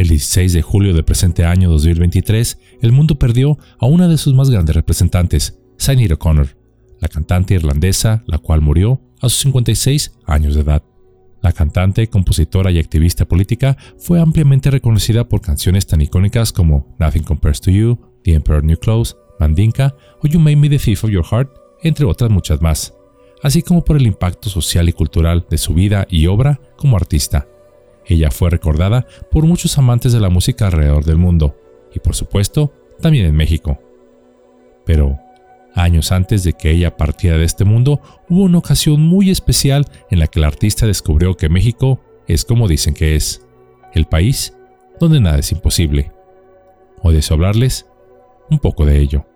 El 16 de julio del presente año 2023, el mundo perdió a una de sus más grandes representantes, Sinead O'Connor, la cantante irlandesa, la cual murió a sus 56 años de edad. La cantante, compositora y activista política fue ampliamente reconocida por canciones tan icónicas como Nothing Compares to You, The Emperor New Clothes, Mandinka o You Made Me the Thief of Your Heart, entre otras muchas más, así como por el impacto social y cultural de su vida y obra como artista. Ella fue recordada por muchos amantes de la música alrededor del mundo, y por supuesto, también en México. Pero, años antes de que ella partiera de este mundo, hubo una ocasión muy especial en la que el artista descubrió que México es como dicen que es, el país donde nada es imposible. O de hablarles un poco de ello.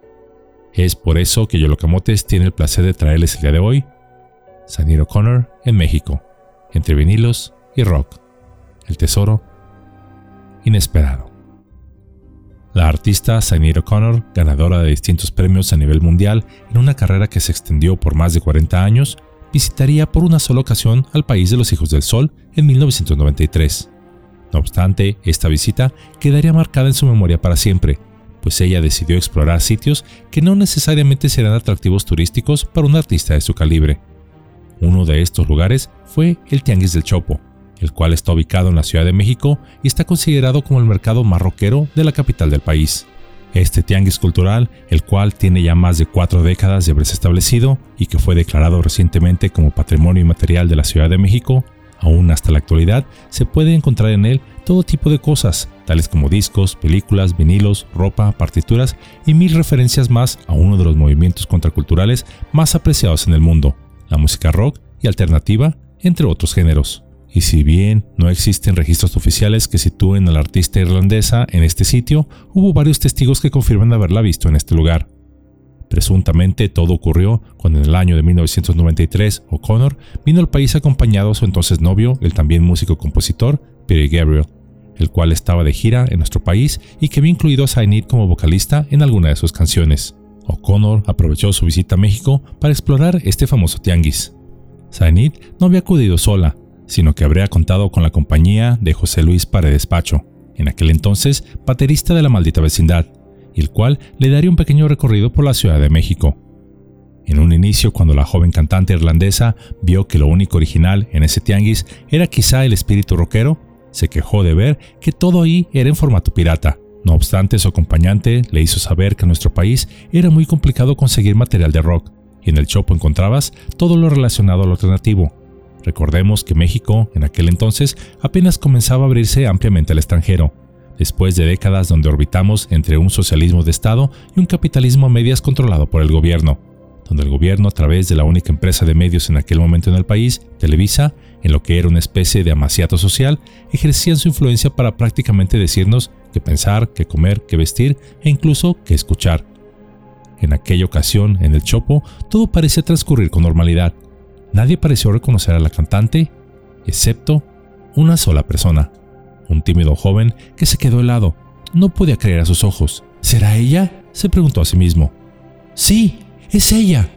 Es por eso que Yolocamotes tiene el placer de traerles el día de hoy Sanir O'Connor en México, entre vinilos y rock. El tesoro inesperado. La artista Sinead O'Connor, ganadora de distintos premios a nivel mundial en una carrera que se extendió por más de 40 años, visitaría por una sola ocasión al país de los Hijos del Sol en 1993. No obstante, esta visita quedaría marcada en su memoria para siempre, pues ella decidió explorar sitios que no necesariamente serán atractivos turísticos para un artista de su calibre. Uno de estos lugares fue el Tianguis del Chopo, el cual está ubicado en la Ciudad de México y está considerado como el mercado más rockero de la capital del país. Este tianguis cultural, el cual tiene ya más de cuatro décadas de haberse establecido y que fue declarado recientemente como Patrimonio Inmaterial de la Ciudad de México, aún hasta la actualidad se puede encontrar en él todo tipo de cosas, tales como discos, películas, vinilos, ropa, partituras y mil referencias más a uno de los movimientos contraculturales más apreciados en el mundo, la música rock y alternativa, entre otros géneros. Y si bien no existen registros oficiales que sitúen a la artista irlandesa en este sitio, hubo varios testigos que confirman haberla visto en este lugar. Presuntamente todo ocurrió cuando en el año de 1993 O'Connor vino al país acompañado a su entonces novio, el también músico-compositor Peter Gabriel, el cual estaba de gira en nuestro país y que había incluido a Sinead como vocalista en alguna de sus canciones. O'Connor aprovechó su visita a México para explorar este famoso tianguis. Sinead no había acudido sola, sino que habría contado con la compañía de José Luis Paredes Pacho, en aquel entonces baterista de la maldita vecindad, y el cual le daría un pequeño recorrido por la Ciudad de México. En un inicio, cuando la joven cantante irlandesa vio que lo único original en ese tianguis era quizá el espíritu rockero, se quejó de ver que todo ahí era en formato pirata. No obstante, su acompañante le hizo saber que en nuestro país era muy complicado conseguir material de rock, y en el Chopo encontrabas todo lo relacionado al alternativo. Recordemos que México, en aquel entonces, apenas comenzaba a abrirse ampliamente al extranjero, después de décadas donde orbitamos entre un socialismo de Estado y un capitalismo a medias controlado por el gobierno donde el gobierno, a través de la única empresa de medios en aquel momento en el país, Televisa, en lo que era una especie de amaciato social, ejercían su influencia para prácticamente decirnos qué pensar, qué comer, qué vestir e incluso qué escuchar. En aquella ocasión, en el Chopo, todo parecía transcurrir con normalidad. Nadie pareció reconocer a la cantante, excepto una sola persona, un tímido joven que se quedó helado. No podía creer a sus ojos. ¿Será ella? se preguntó a sí mismo. Sí, es ella.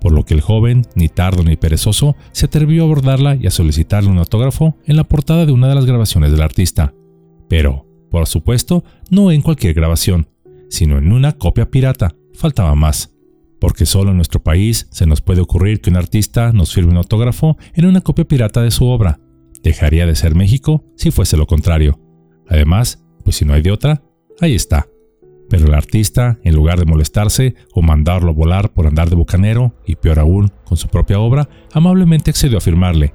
Por lo que el joven, ni tardo ni perezoso, se atrevió a abordarla y a solicitarle un autógrafo en la portada de una de las grabaciones del artista. Pero, por supuesto, no en cualquier grabación, sino en una copia pirata. Faltaba más. Porque solo en nuestro país se nos puede ocurrir que un artista nos firme un autógrafo en una copia pirata de su obra. Dejaría de ser México si fuese lo contrario. Además, pues si no hay de otra, ahí está. Pero el artista, en lugar de molestarse o mandarlo a volar por andar de bucanero, y peor aún, con su propia obra, amablemente accedió a firmarle.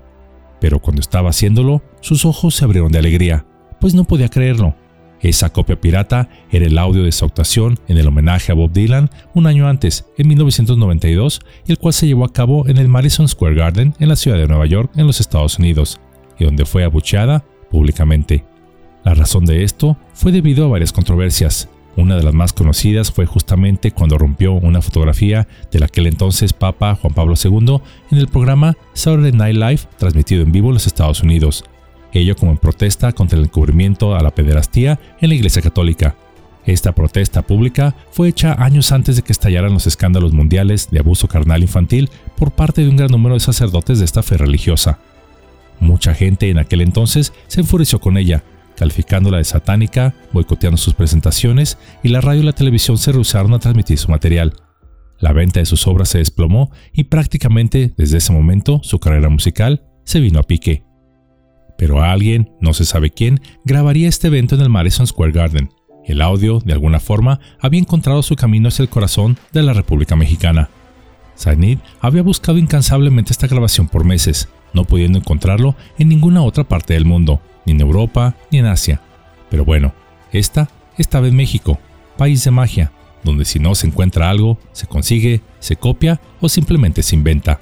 Pero cuando estaba haciéndolo, sus ojos se abrieron de alegría, pues no podía creerlo. Esa copia pirata era el audio de su actuación en el homenaje a Bob Dylan un año antes, en 1992, el cual se llevó a cabo en el Madison Square Garden en la ciudad de Nueva York, en los Estados Unidos, y donde fue abucheada públicamente. La razón de esto fue debido a varias controversias, una de las más conocidas fue justamente cuando rompió una fotografía del aquel entonces Papa Juan Pablo II en el programa Saturday Night Live transmitido en vivo en los Estados Unidos, ello como en protesta contra el encubrimiento a la pederastía en la Iglesia Católica. Esta protesta pública fue hecha años antes de que estallaran los escándalos mundiales de abuso carnal infantil por parte de un gran número de sacerdotes de esta fe religiosa. Mucha gente en aquel entonces se enfureció con ella, calificándola de satánica, boicoteando sus presentaciones y la radio y la televisión se rehusaron a transmitir su material. La venta de sus obras se desplomó y prácticamente desde ese momento su carrera musical se vino a pique. Pero alguien, no se sabe quién, grabaría este evento en el Madison Square Garden. El audio, de alguna forma, había encontrado su camino hacia el corazón de la República Mexicana. Zainid había buscado incansablemente esta grabación por meses, no pudiendo encontrarlo en ninguna otra parte del mundo, ni en Europa ni en Asia. Pero bueno, esta estaba en México, país de magia, donde si no se encuentra algo, se consigue, se copia o simplemente se inventa.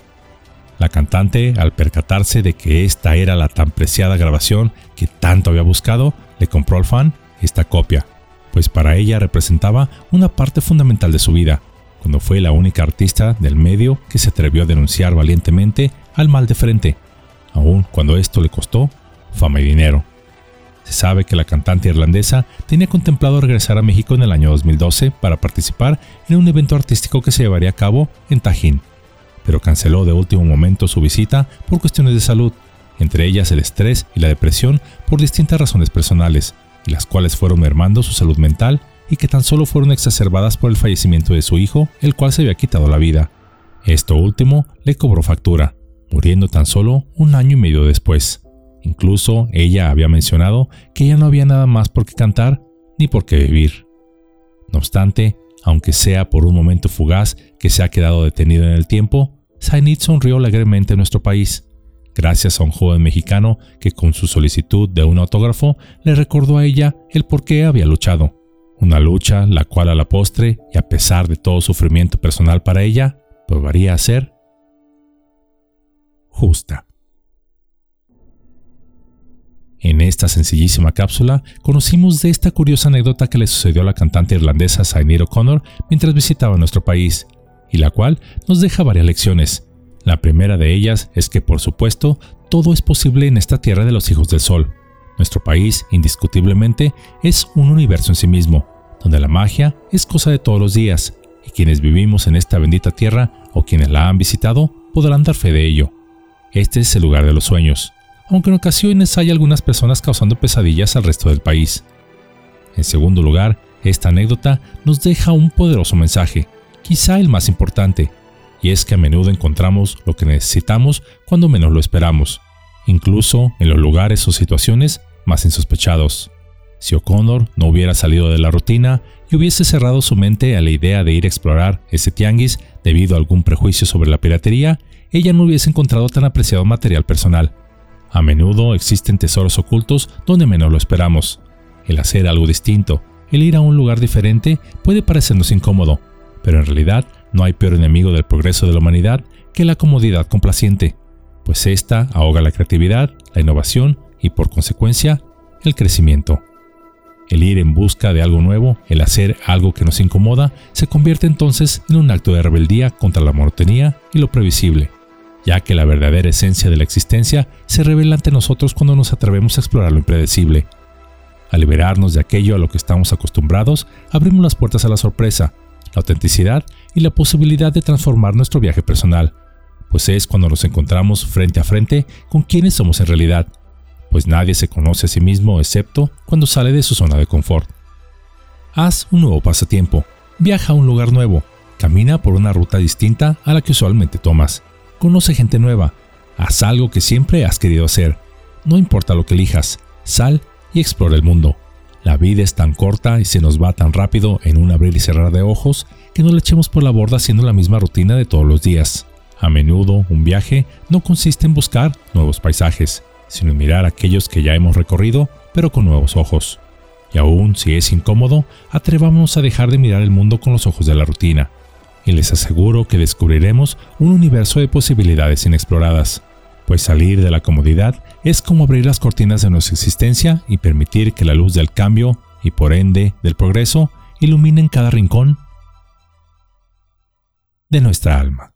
La cantante, al percatarse de que esta era la tan preciada grabación que tanto había buscado, le compró al fan esta copia, pues para ella representaba una parte fundamental de su vida, cuando fue la única artista del medio que se atrevió a denunciar valientemente al mal de frente, aun cuando esto le costó fama y dinero. Se sabe que la cantante irlandesa tenía contemplado regresar a México en el año 2012 para participar en un evento artístico que se llevaría a cabo en Tajín, pero canceló de último momento su visita por cuestiones de salud, entre ellas el estrés y la depresión por distintas razones personales, y las cuales fueron mermando su salud mental y que tan solo fueron exacerbadas por el fallecimiento de su hijo, el cual se había quitado la vida. Esto último le cobró factura, muriendo tan solo un año y medio después. Incluso ella había mencionado que ya no había nada más por qué cantar ni por qué vivir. No obstante, aunque sea por un momento fugaz que se ha quedado detenido en el tiempo, Zainid sonrió alegremente en nuestro país, gracias a un joven mexicano que con su solicitud de un autógrafo le recordó a ella el por qué había luchado. Una lucha la cual a la postre, y a pesar de todo sufrimiento personal para ella, probaría a ser justa. En esta sencillísima cápsula conocimos de esta curiosa anécdota que le sucedió a la cantante irlandesa Sinead O'Connor mientras visitaba nuestro país, y la cual nos deja varias lecciones. La primera de ellas es que, por supuesto, todo es posible en esta tierra de los hijos del sol. Nuestro país, indiscutiblemente, es un universo en sí mismo, donde la magia es cosa de todos los días, y quienes vivimos en esta bendita tierra o quienes la han visitado podrán dar fe de ello. Este es el lugar de los sueños, aunque en ocasiones hay algunas personas causando pesadillas al resto del país. En segundo lugar, esta anécdota nos deja un poderoso mensaje, quizá el más importante, y es que a menudo encontramos lo que necesitamos cuando menos lo esperamos, incluso en los lugares o situaciones más insospechados. Si O'Connor no hubiera salido de la rutina y hubiese cerrado su mente a la idea de ir a explorar ese tianguis debido a algún prejuicio sobre la piratería, ella no hubiese encontrado tan apreciado material personal a menudo existen tesoros ocultos donde menos lo esperamos. El hacer algo distinto, el ir a un lugar diferente puede parecernos incómodo, pero en realidad no hay peor enemigo del progreso de la humanidad que la comodidad complaciente, pues esta ahoga la creatividad, la innovación y por consecuencia el crecimiento. El ir en busca de algo nuevo, el hacer algo que nos incomoda, se convierte entonces en un acto de rebeldía contra la monotonía y lo previsible ya que la verdadera esencia de la existencia se revela ante nosotros cuando nos atrevemos a explorar lo impredecible. Al liberarnos de aquello a lo que estamos acostumbrados, abrimos las puertas a la sorpresa, la autenticidad y la posibilidad de transformar nuestro viaje personal, pues es cuando nos encontramos frente a frente con quienes somos en realidad, pues nadie se conoce a sí mismo excepto cuando sale de su zona de confort. Haz un nuevo pasatiempo, viaja a un lugar nuevo, camina por una ruta distinta a la que usualmente tomas Conoce gente nueva. Haz algo que siempre has querido hacer. No importa lo que elijas, sal y explora el mundo. La vida es tan corta y se nos va tan rápido en un abrir y cerrar de ojos que no le echemos por la borda haciendo la misma rutina de todos los días. A menudo, un viaje no consiste en buscar nuevos paisajes, sino en mirar aquellos que ya hemos recorrido, pero con nuevos ojos. Y aún si es incómodo, atrevámonos a dejar de mirar el mundo con los ojos de la rutina y les aseguro que descubriremos un universo de posibilidades inexploradas, pues salir de la comodidad es como abrir las cortinas de nuestra existencia y permitir que la luz del cambio y por ende del progreso iluminen cada rincón de nuestra alma.